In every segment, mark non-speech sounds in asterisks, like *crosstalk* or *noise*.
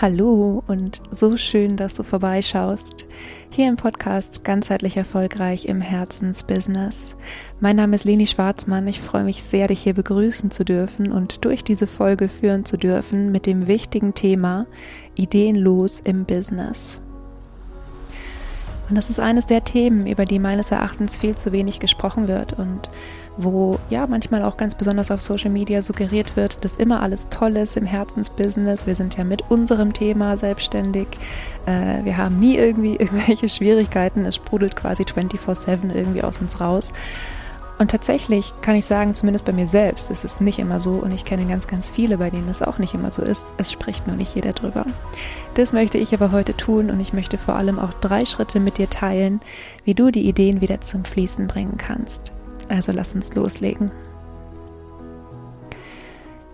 Hallo und so schön, dass du vorbeischaust. Hier im Podcast Ganzheitlich Erfolgreich im Herzensbusiness. Mein Name ist Leni Schwarzmann. Ich freue mich sehr, dich hier begrüßen zu dürfen und durch diese Folge führen zu dürfen mit dem wichtigen Thema Ideenlos im Business. Und das ist eines der Themen, über die meines Erachtens viel zu wenig gesprochen wird und wo ja manchmal auch ganz besonders auf Social Media suggeriert wird, dass immer alles toll ist im Herzensbusiness. Wir sind ja mit unserem Thema selbstständig. Äh, wir haben nie irgendwie *laughs* irgendwelche Schwierigkeiten. Es sprudelt quasi 24/7 irgendwie aus uns raus. Und tatsächlich kann ich sagen, zumindest bei mir selbst, ist es nicht immer so und ich kenne ganz, ganz viele, bei denen es auch nicht immer so ist. Es spricht nur nicht jeder drüber. Das möchte ich aber heute tun und ich möchte vor allem auch drei Schritte mit dir teilen, wie du die Ideen wieder zum Fließen bringen kannst. Also lass uns loslegen.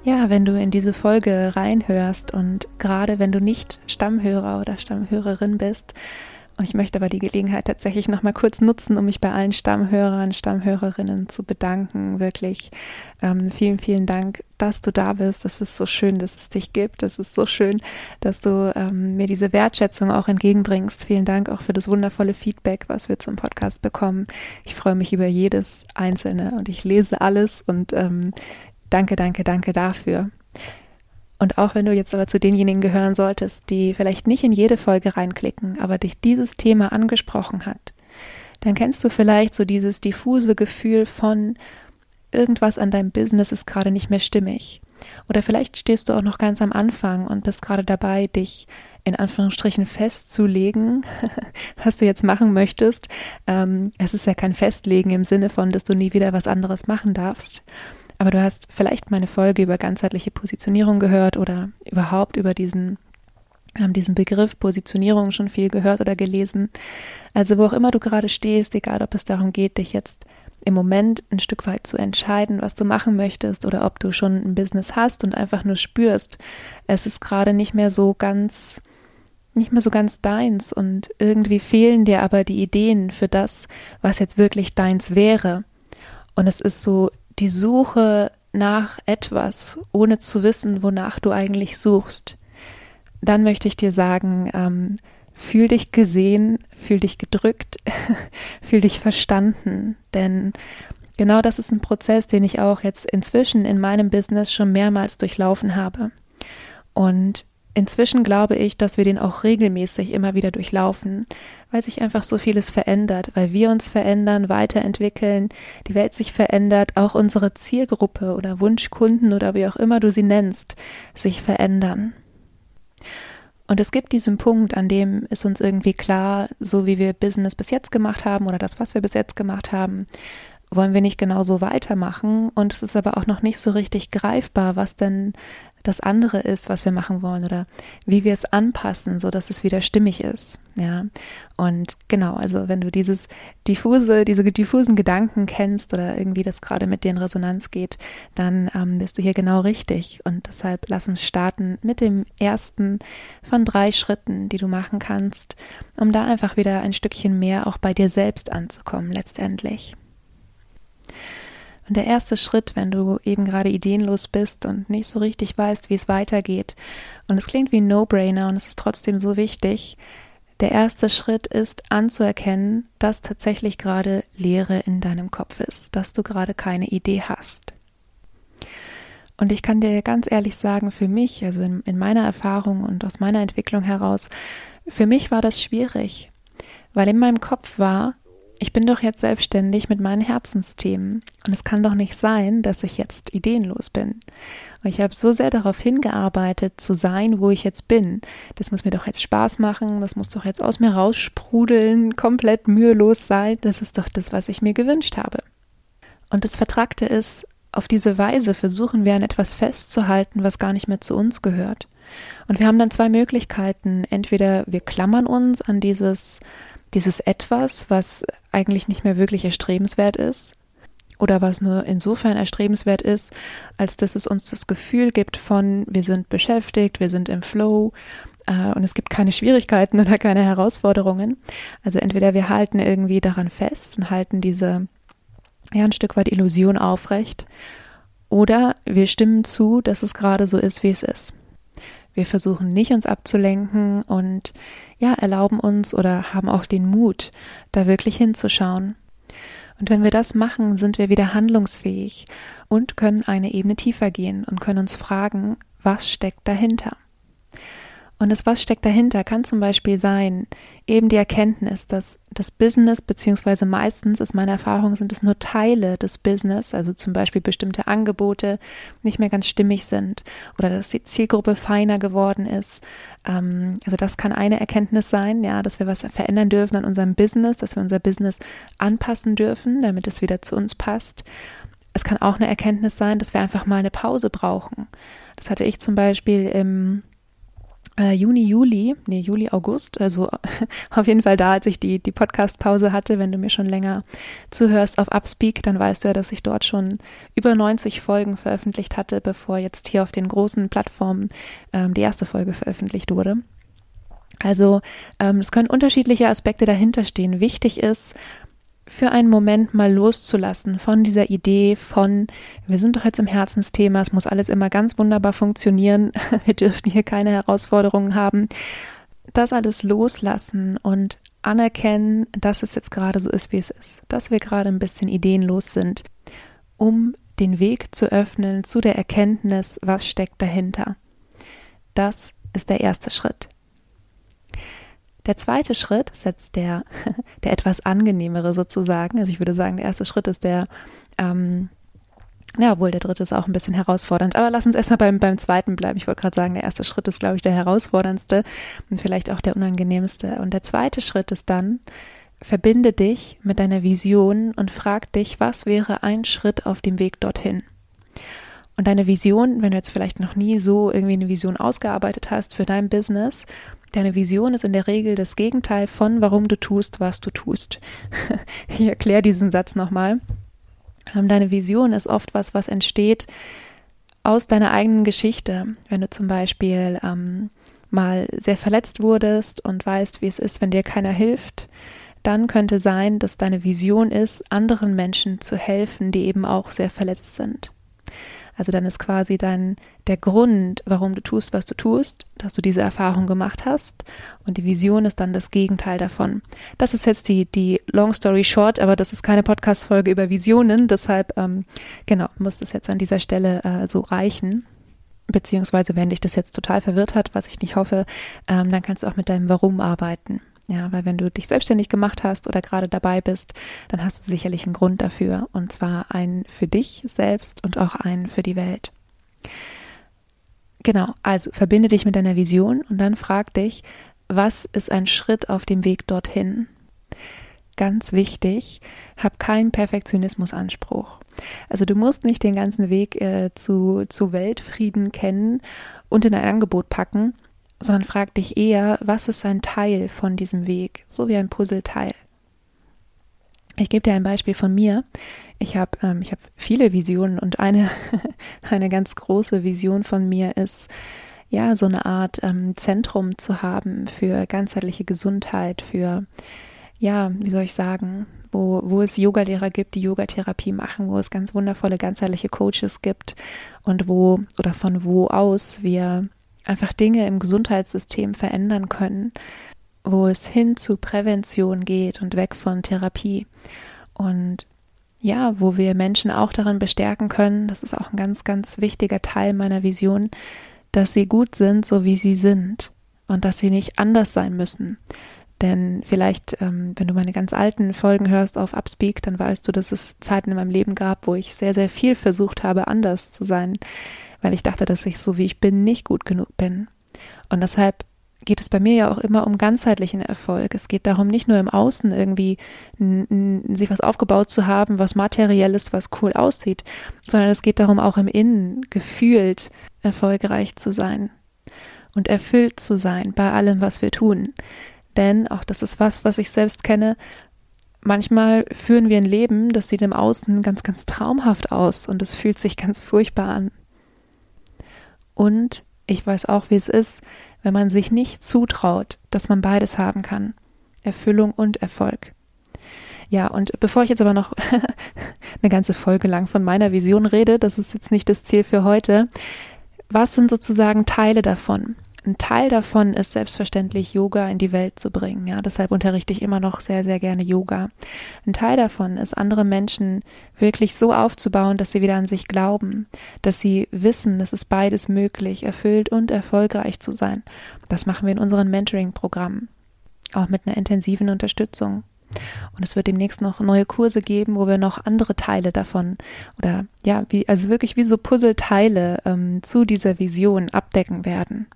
Ja, wenn du in diese Folge reinhörst und gerade wenn du nicht Stammhörer oder Stammhörerin bist, ich möchte aber die Gelegenheit tatsächlich noch mal kurz nutzen, um mich bei allen Stammhörern, Stammhörerinnen zu bedanken. Wirklich ähm, vielen, vielen Dank, dass du da bist. Es ist so schön, dass es dich gibt. Es ist so schön, dass du ähm, mir diese Wertschätzung auch entgegenbringst. Vielen Dank auch für das wundervolle Feedback, was wir zum Podcast bekommen. Ich freue mich über jedes einzelne und ich lese alles und ähm, danke, danke, danke dafür. Und auch wenn du jetzt aber zu denjenigen gehören solltest, die vielleicht nicht in jede Folge reinklicken, aber dich dieses Thema angesprochen hat, dann kennst du vielleicht so dieses diffuse Gefühl von irgendwas an deinem Business ist gerade nicht mehr stimmig. Oder vielleicht stehst du auch noch ganz am Anfang und bist gerade dabei, dich in Anführungsstrichen festzulegen, *laughs* was du jetzt machen möchtest. Ähm, es ist ja kein Festlegen im Sinne von, dass du nie wieder was anderes machen darfst. Aber du hast vielleicht meine Folge über ganzheitliche Positionierung gehört oder überhaupt über diesen haben diesen Begriff Positionierung schon viel gehört oder gelesen. Also wo auch immer du gerade stehst, egal ob es darum geht, dich jetzt im Moment ein Stück weit zu entscheiden, was du machen möchtest oder ob du schon ein Business hast und einfach nur spürst, es ist gerade nicht mehr so ganz nicht mehr so ganz deins und irgendwie fehlen dir aber die Ideen für das, was jetzt wirklich deins wäre. Und es ist so die Suche nach etwas, ohne zu wissen, wonach du eigentlich suchst, dann möchte ich dir sagen, ähm, fühl dich gesehen, fühl dich gedrückt, *laughs* fühl dich verstanden, denn genau das ist ein Prozess, den ich auch jetzt inzwischen in meinem Business schon mehrmals durchlaufen habe. Und Inzwischen glaube ich, dass wir den auch regelmäßig immer wieder durchlaufen, weil sich einfach so vieles verändert, weil wir uns verändern, weiterentwickeln, die Welt sich verändert, auch unsere Zielgruppe oder Wunschkunden oder wie auch immer du sie nennst, sich verändern. Und es gibt diesen Punkt, an dem ist uns irgendwie klar, so wie wir Business bis jetzt gemacht haben oder das, was wir bis jetzt gemacht haben, wollen wir nicht genauso weitermachen. Und es ist aber auch noch nicht so richtig greifbar, was denn das andere ist, was wir machen wollen oder wie wir es anpassen, so dass es wieder stimmig ist. Ja. Und genau, also wenn du dieses diffuse, diese diffusen Gedanken kennst oder irgendwie das gerade mit dir in Resonanz geht, dann ähm, bist du hier genau richtig. Und deshalb lass uns starten mit dem ersten von drei Schritten, die du machen kannst, um da einfach wieder ein Stückchen mehr auch bei dir selbst anzukommen, letztendlich. Und der erste Schritt, wenn du eben gerade ideenlos bist und nicht so richtig weißt, wie es weitergeht, und es klingt wie ein No-Brainer und es ist trotzdem so wichtig, der erste Schritt ist anzuerkennen, dass tatsächlich gerade Leere in deinem Kopf ist, dass du gerade keine Idee hast. Und ich kann dir ganz ehrlich sagen, für mich, also in, in, meiner Erfahrung und aus meiner Entwicklung heraus, für mich war das schwierig, weil in meinem Kopf war, ich bin doch jetzt selbstständig mit meinen Herzensthemen und es kann doch nicht sein, dass ich jetzt ideenlos bin. Und ich habe so sehr darauf hingearbeitet, zu sein, wo ich jetzt bin. Das muss mir doch jetzt Spaß machen, das muss doch jetzt aus mir raussprudeln, komplett mühelos sein. Das ist doch das, was ich mir gewünscht habe. Und das Vertragte ist, auf diese Weise versuchen wir an etwas festzuhalten, was gar nicht mehr zu uns gehört. Und wir haben dann zwei Möglichkeiten. Entweder wir klammern uns an dieses dieses etwas, was eigentlich nicht mehr wirklich erstrebenswert ist oder was nur insofern erstrebenswert ist, als dass es uns das Gefühl gibt von, wir sind beschäftigt, wir sind im Flow äh, und es gibt keine Schwierigkeiten *laughs* oder keine Herausforderungen. Also entweder wir halten irgendwie daran fest und halten diese ja ein Stück weit Illusion aufrecht oder wir stimmen zu, dass es gerade so ist, wie es ist. Wir versuchen nicht uns abzulenken und ja, erlauben uns oder haben auch den Mut, da wirklich hinzuschauen. Und wenn wir das machen, sind wir wieder handlungsfähig und können eine Ebene tiefer gehen und können uns fragen, was steckt dahinter? Und das, was steckt dahinter, kann zum Beispiel sein, eben die Erkenntnis, dass das Business, beziehungsweise meistens ist meine Erfahrung, sind es nur Teile des Business, also zum Beispiel bestimmte Angebote nicht mehr ganz stimmig sind oder dass die Zielgruppe feiner geworden ist. Ähm, also das kann eine Erkenntnis sein, ja, dass wir was verändern dürfen an unserem Business, dass wir unser Business anpassen dürfen, damit es wieder zu uns passt. Es kann auch eine Erkenntnis sein, dass wir einfach mal eine Pause brauchen. Das hatte ich zum Beispiel im äh, Juni, Juli, nee, Juli, August, also *laughs* auf jeden Fall da, als ich die, die Podcast-Pause hatte, wenn du mir schon länger zuhörst auf Upspeak, dann weißt du ja, dass ich dort schon über 90 Folgen veröffentlicht hatte, bevor jetzt hier auf den großen Plattformen ähm, die erste Folge veröffentlicht wurde. Also ähm, es können unterschiedliche Aspekte dahinter stehen. Wichtig ist, für einen Moment mal loszulassen von dieser Idee von, wir sind doch jetzt im Herzensthema, es muss alles immer ganz wunderbar funktionieren, *laughs* wir dürfen hier keine Herausforderungen haben. Das alles loslassen und anerkennen, dass es jetzt gerade so ist, wie es ist, dass wir gerade ein bisschen ideenlos sind, um den Weg zu öffnen zu der Erkenntnis, was steckt dahinter. Das ist der erste Schritt. Der zweite Schritt setzt der, *laughs* der etwas angenehmere sozusagen. Also ich würde sagen, der erste Schritt ist der, ähm, ja, obwohl der dritte ist auch ein bisschen herausfordernd. Aber lass uns erstmal beim, beim zweiten bleiben. Ich wollte gerade sagen, der erste Schritt ist, glaube ich, der herausforderndste und vielleicht auch der unangenehmste. Und der zweite Schritt ist dann, verbinde dich mit deiner Vision und frag dich, was wäre ein Schritt auf dem Weg dorthin? Und deine Vision, wenn du jetzt vielleicht noch nie so irgendwie eine Vision ausgearbeitet hast für dein Business, Deine Vision ist in der Regel das Gegenteil von, warum du tust, was du tust. *laughs* ich erkläre diesen Satz nochmal. Ähm, deine Vision ist oft was, was entsteht aus deiner eigenen Geschichte. Wenn du zum Beispiel ähm, mal sehr verletzt wurdest und weißt, wie es ist, wenn dir keiner hilft, dann könnte sein, dass deine Vision ist, anderen Menschen zu helfen, die eben auch sehr verletzt sind. Also dann ist quasi dein der Grund, warum du tust, was du tust, dass du diese Erfahrung gemacht hast. Und die Vision ist dann das Gegenteil davon. Das ist jetzt die, die Long Story Short, aber das ist keine Podcast-Folge über Visionen. Deshalb, ähm, genau, muss das jetzt an dieser Stelle äh, so reichen. Beziehungsweise, wenn dich das jetzt total verwirrt hat, was ich nicht hoffe, ähm, dann kannst du auch mit deinem Warum arbeiten. Ja, weil wenn du dich selbstständig gemacht hast oder gerade dabei bist, dann hast du sicherlich einen Grund dafür. Und zwar einen für dich selbst und auch einen für die Welt. Genau, also verbinde dich mit deiner Vision und dann frag dich, was ist ein Schritt auf dem Weg dorthin? Ganz wichtig, hab keinen Perfektionismusanspruch. Also du musst nicht den ganzen Weg äh, zu, zu Weltfrieden kennen und in ein Angebot packen, sondern frag dich eher, was ist ein Teil von diesem Weg, so wie ein Puzzleteil. Ich gebe dir ein Beispiel von mir. Ich habe ähm, ich hab viele Visionen und eine, *laughs* eine ganz große Vision von mir ist, ja, so eine Art ähm, Zentrum zu haben für ganzheitliche Gesundheit, für, ja, wie soll ich sagen, wo, wo es Yogalehrer gibt, die Yogatherapie machen, wo es ganz wundervolle ganzheitliche Coaches gibt und wo oder von wo aus wir einfach Dinge im Gesundheitssystem verändern können, wo es hin zu Prävention geht und weg von Therapie. Und ja, wo wir Menschen auch darin bestärken können, das ist auch ein ganz, ganz wichtiger Teil meiner Vision, dass sie gut sind, so wie sie sind und dass sie nicht anders sein müssen. Denn vielleicht, ähm, wenn du meine ganz alten Folgen hörst auf Upspeak, dann weißt du, dass es Zeiten in meinem Leben gab, wo ich sehr, sehr viel versucht habe, anders zu sein weil ich dachte, dass ich so wie ich bin nicht gut genug bin. Und deshalb geht es bei mir ja auch immer um ganzheitlichen Erfolg. Es geht darum, nicht nur im Außen irgendwie sich was aufgebaut zu haben, was materiell ist, was cool aussieht, sondern es geht darum, auch im Innen gefühlt erfolgreich zu sein und erfüllt zu sein bei allem, was wir tun. Denn, auch das ist was, was ich selbst kenne, manchmal führen wir ein Leben, das sieht im Außen ganz, ganz traumhaft aus und es fühlt sich ganz furchtbar an. Und ich weiß auch, wie es ist, wenn man sich nicht zutraut, dass man beides haben kann. Erfüllung und Erfolg. Ja, und bevor ich jetzt aber noch *laughs* eine ganze Folge lang von meiner Vision rede, das ist jetzt nicht das Ziel für heute, was sind sozusagen Teile davon? Ein Teil davon ist selbstverständlich Yoga in die Welt zu bringen. Ja, deshalb unterrichte ich immer noch sehr, sehr gerne Yoga. Ein Teil davon ist, andere Menschen wirklich so aufzubauen, dass sie wieder an sich glauben, dass sie wissen, es beides möglich, erfüllt und erfolgreich zu sein. Das machen wir in unseren Mentoring-Programmen. Auch mit einer intensiven Unterstützung. Und es wird demnächst noch neue Kurse geben, wo wir noch andere Teile davon oder ja, wie, also wirklich wie so Puzzleteile ähm, zu dieser Vision abdecken werden.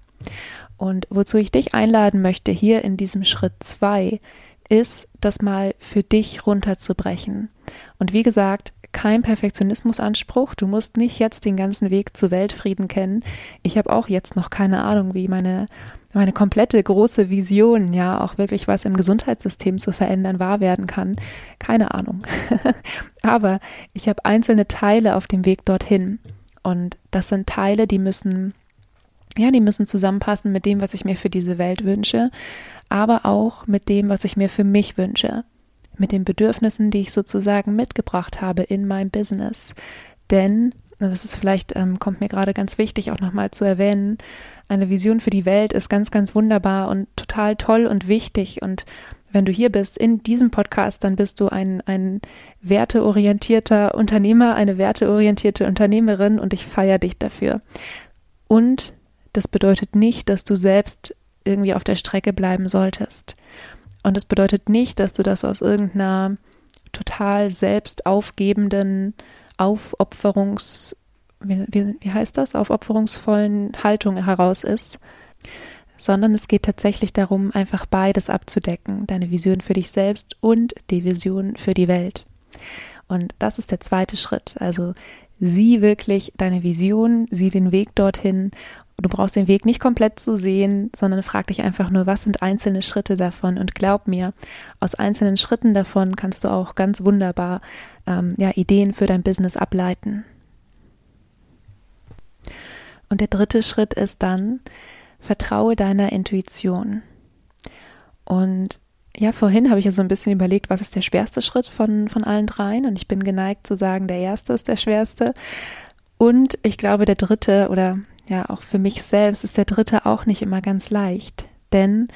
Und wozu ich dich einladen möchte, hier in diesem Schritt zwei, ist, das mal für dich runterzubrechen. Und wie gesagt, kein Perfektionismusanspruch. Du musst nicht jetzt den ganzen Weg zu Weltfrieden kennen. Ich habe auch jetzt noch keine Ahnung, wie meine meine komplette große Vision, ja, auch wirklich was im Gesundheitssystem zu verändern, wahr werden kann. Keine Ahnung. *laughs* Aber ich habe einzelne Teile auf dem Weg dorthin. Und das sind Teile, die müssen ja, die müssen zusammenpassen mit dem, was ich mir für diese Welt wünsche, aber auch mit dem, was ich mir für mich wünsche, mit den Bedürfnissen, die ich sozusagen mitgebracht habe in mein Business. Denn, das ist vielleicht, ähm, kommt mir gerade ganz wichtig auch nochmal zu erwähnen, eine Vision für die Welt ist ganz, ganz wunderbar und total toll und wichtig und wenn du hier bist in diesem Podcast, dann bist du ein, ein werteorientierter Unternehmer, eine werteorientierte Unternehmerin und ich feiere dich dafür. Und das bedeutet nicht, dass du selbst irgendwie auf der Strecke bleiben solltest. Und es bedeutet nicht, dass du das aus irgendeiner total selbst aufgebenden, Aufopferungs, wie, wie, wie heißt das, aufopferungsvollen Haltung heraus ist, sondern es geht tatsächlich darum, einfach beides abzudecken, deine Vision für dich selbst und die Vision für die Welt. Und das ist der zweite Schritt. Also sieh wirklich deine Vision, sieh den Weg dorthin Du brauchst den Weg nicht komplett zu sehen, sondern frag dich einfach nur, was sind einzelne Schritte davon? Und glaub mir, aus einzelnen Schritten davon kannst du auch ganz wunderbar ähm, ja, Ideen für dein Business ableiten. Und der dritte Schritt ist dann, vertraue deiner Intuition. Und ja, vorhin habe ich ja so ein bisschen überlegt, was ist der schwerste Schritt von, von allen dreien? Und ich bin geneigt zu sagen, der erste ist der schwerste. Und ich glaube, der dritte oder ja, auch für mich selbst ist der dritte auch nicht immer ganz leicht, denn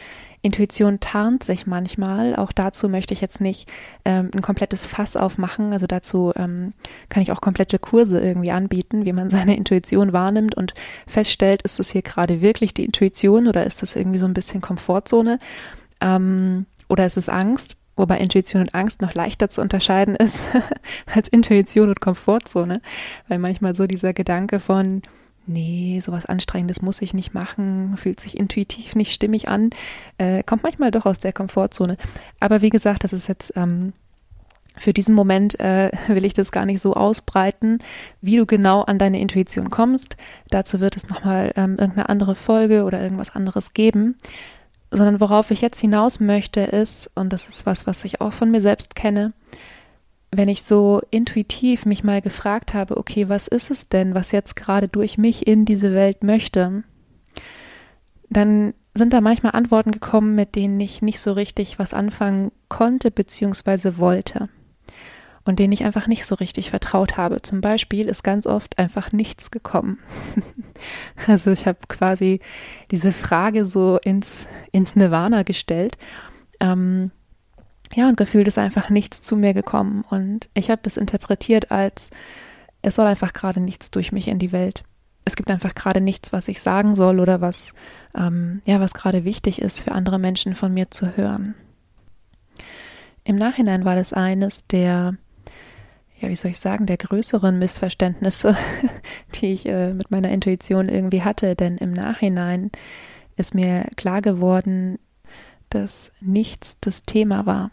Intuition tarnt sich manchmal. Auch dazu möchte ich jetzt nicht ähm, ein komplettes Fass aufmachen. Also dazu ähm, kann ich auch komplette Kurse irgendwie anbieten, wie man *laughs* seine Intuition wahrnimmt und feststellt, ist das hier gerade wirklich die Intuition oder ist das irgendwie so ein bisschen Komfortzone ähm, oder ist es Angst? Wobei Intuition und Angst noch leichter zu unterscheiden ist *laughs* als Intuition und Komfortzone, weil manchmal so dieser Gedanke von nee, sowas Anstrengendes muss ich nicht machen, fühlt sich intuitiv nicht stimmig an, äh, kommt manchmal doch aus der Komfortzone. Aber wie gesagt, das ist jetzt ähm, für diesen Moment äh, *laughs* will ich das gar nicht so ausbreiten, wie du genau an deine Intuition kommst. Dazu wird es nochmal ähm, irgendeine andere Folge oder irgendwas anderes geben. Sondern worauf ich jetzt hinaus möchte ist, und das ist was, was ich auch von mir selbst kenne, wenn ich so intuitiv mich mal gefragt habe, okay, was ist es denn, was jetzt gerade durch mich in diese Welt möchte, dann sind da manchmal Antworten gekommen, mit denen ich nicht so richtig was anfangen konnte bzw. wollte und denen ich einfach nicht so richtig vertraut habe. Zum Beispiel ist ganz oft einfach nichts gekommen. *laughs* also ich habe quasi diese Frage so ins, ins Nirvana gestellt. Ähm, ja, und gefühlt ist einfach nichts zu mir gekommen. Und ich habe das interpretiert als, es soll einfach gerade nichts durch mich in die Welt. Es gibt einfach gerade nichts, was ich sagen soll oder was, ähm, ja, was gerade wichtig ist für andere Menschen von mir zu hören. Im Nachhinein war das eines der, ja, wie soll ich sagen, der größeren Missverständnisse, *laughs* die ich äh, mit meiner Intuition irgendwie hatte. Denn im Nachhinein ist mir klar geworden, dass nichts das Thema war.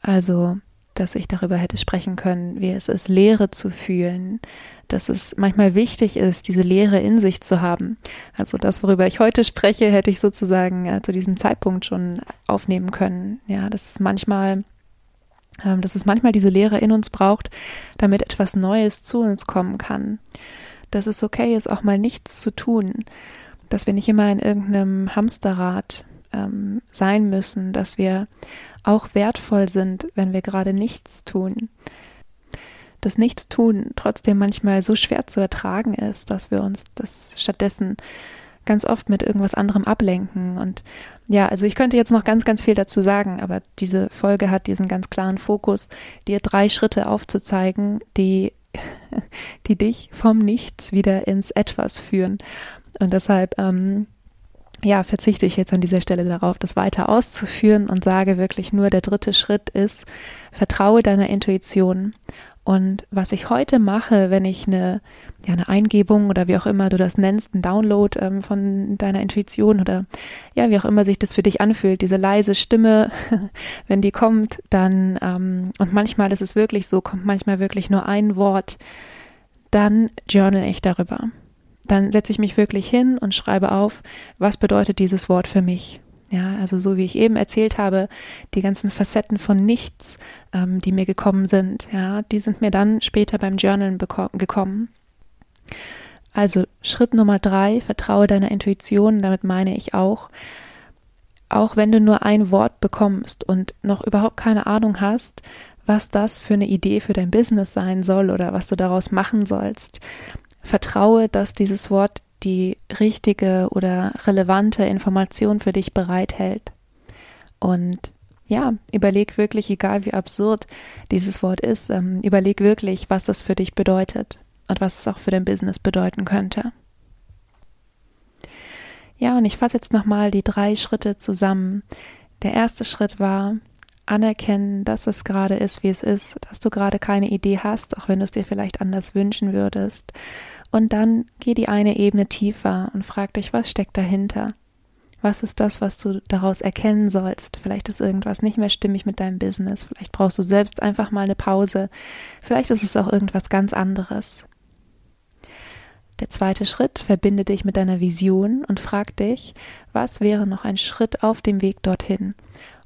Also, dass ich darüber hätte sprechen können, wie es ist, Leere zu fühlen, dass es manchmal wichtig ist, diese Leere in sich zu haben. Also das, worüber ich heute spreche, hätte ich sozusagen äh, zu diesem Zeitpunkt schon aufnehmen können. Ja, dass es manchmal, ähm, dass es manchmal diese Leere in uns braucht, damit etwas Neues zu uns kommen kann. Dass es okay ist, auch mal nichts zu tun. Dass wir nicht immer in irgendeinem Hamsterrad ähm, sein müssen, dass wir auch wertvoll sind, wenn wir gerade nichts tun. Das Nichtstun trotzdem manchmal so schwer zu ertragen ist, dass wir uns das stattdessen ganz oft mit irgendwas anderem ablenken. Und ja, also ich könnte jetzt noch ganz, ganz viel dazu sagen, aber diese Folge hat diesen ganz klaren Fokus, dir drei Schritte aufzuzeigen, die, *laughs* die dich vom Nichts wieder ins Etwas führen. Und deshalb, ähm, ja, verzichte ich jetzt an dieser Stelle darauf, das weiter auszuführen und sage wirklich nur, der dritte Schritt ist, vertraue deiner Intuition. Und was ich heute mache, wenn ich eine, ja, eine Eingebung oder wie auch immer du das nennst, ein Download ähm, von deiner Intuition oder ja, wie auch immer sich das für dich anfühlt, diese leise Stimme, *laughs* wenn die kommt, dann, ähm, und manchmal ist es wirklich so, kommt manchmal wirklich nur ein Wort, dann journal ich darüber dann setze ich mich wirklich hin und schreibe auf, was bedeutet dieses Wort für mich. Ja, also so wie ich eben erzählt habe, die ganzen Facetten von nichts, ähm, die mir gekommen sind, ja, die sind mir dann später beim Journalen gekommen. Also Schritt Nummer drei, vertraue deiner Intuition, damit meine ich auch, auch wenn du nur ein Wort bekommst und noch überhaupt keine Ahnung hast, was das für eine Idee für dein Business sein soll oder was du daraus machen sollst, Vertraue, dass dieses Wort die richtige oder relevante Information für dich bereithält. Und ja, überleg wirklich, egal wie absurd dieses Wort ist, ähm, überleg wirklich, was das für dich bedeutet und was es auch für dein Business bedeuten könnte. Ja, und ich fasse jetzt nochmal die drei Schritte zusammen. Der erste Schritt war, anerkennen, dass es gerade ist, wie es ist, dass du gerade keine Idee hast, auch wenn du es dir vielleicht anders wünschen würdest. Und dann geh die eine Ebene tiefer und frag dich, was steckt dahinter? Was ist das, was du daraus erkennen sollst? Vielleicht ist irgendwas nicht mehr stimmig mit deinem Business. Vielleicht brauchst du selbst einfach mal eine Pause. Vielleicht ist es auch irgendwas ganz anderes. Der zweite Schritt, verbinde dich mit deiner Vision und frag dich, was wäre noch ein Schritt auf dem Weg dorthin?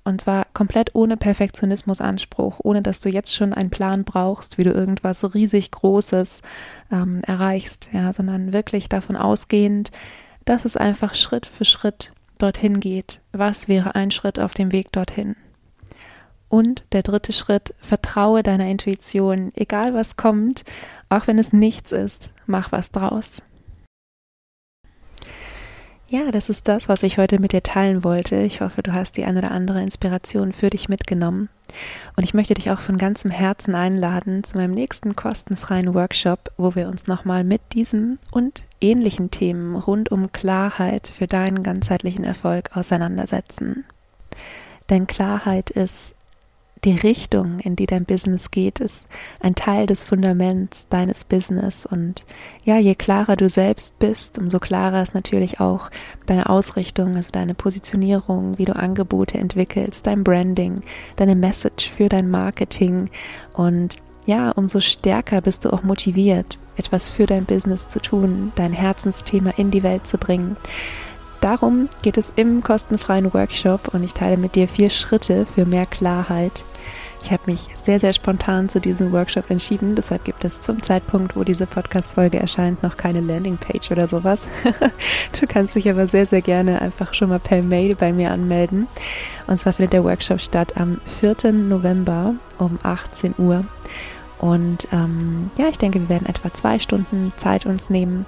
Und zwar komplett ohne Perfektionismusanspruch, ohne dass du jetzt schon einen Plan brauchst, wie du irgendwas riesig Großes ähm, erreichst, ja, sondern wirklich davon ausgehend, dass es einfach Schritt für Schritt dorthin geht. Was wäre ein Schritt auf dem Weg dorthin? Und der dritte Schritt, vertraue deiner Intuition, egal was kommt, auch wenn es nichts ist, mach was draus. Ja, das ist das, was ich heute mit dir teilen wollte. Ich hoffe, du hast die ein oder andere Inspiration für dich mitgenommen. Und ich möchte dich auch von ganzem Herzen einladen zu meinem nächsten kostenfreien Workshop, wo wir uns nochmal mit diesem und ähnlichen Themen rund um Klarheit für deinen ganzheitlichen Erfolg auseinandersetzen. Denn Klarheit ist die Richtung, in die dein Business geht, ist ein Teil des Fundaments deines Business. Und ja, je klarer du selbst bist, umso klarer ist natürlich auch deine Ausrichtung, also deine Positionierung, wie du Angebote entwickelst, dein Branding, deine Message für dein Marketing. Und ja, umso stärker bist du auch motiviert, etwas für dein Business zu tun, dein Herzensthema in die Welt zu bringen. Darum geht es im kostenfreien Workshop und ich teile mit dir vier Schritte für mehr Klarheit. Ich habe mich sehr, sehr spontan zu diesem Workshop entschieden. Deshalb gibt es zum Zeitpunkt, wo diese Podcast-Folge erscheint, noch keine Landingpage oder sowas. *laughs* du kannst dich aber sehr, sehr gerne einfach schon mal per Mail bei mir anmelden. Und zwar findet der Workshop statt am 4. November um 18 Uhr. Und ähm, ja, ich denke, wir werden etwa zwei Stunden Zeit uns nehmen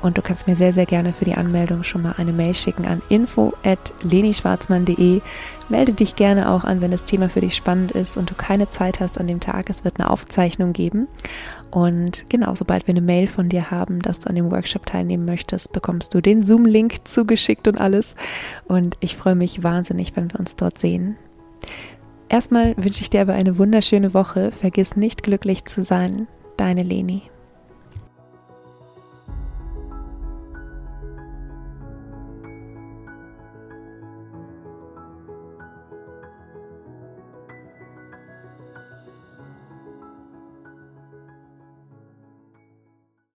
und du kannst mir sehr, sehr gerne für die Anmeldung schon mal eine Mail schicken an info.lenischwarzmann.de. Melde dich gerne auch an, wenn das Thema für dich spannend ist und du keine Zeit hast an dem Tag. Es wird eine Aufzeichnung geben. Und genau, sobald wir eine Mail von dir haben, dass du an dem Workshop teilnehmen möchtest, bekommst du den Zoom-Link zugeschickt und alles. Und ich freue mich wahnsinnig, wenn wir uns dort sehen. Erstmal wünsche ich dir aber eine wunderschöne Woche. Vergiss nicht glücklich zu sein. Deine Leni.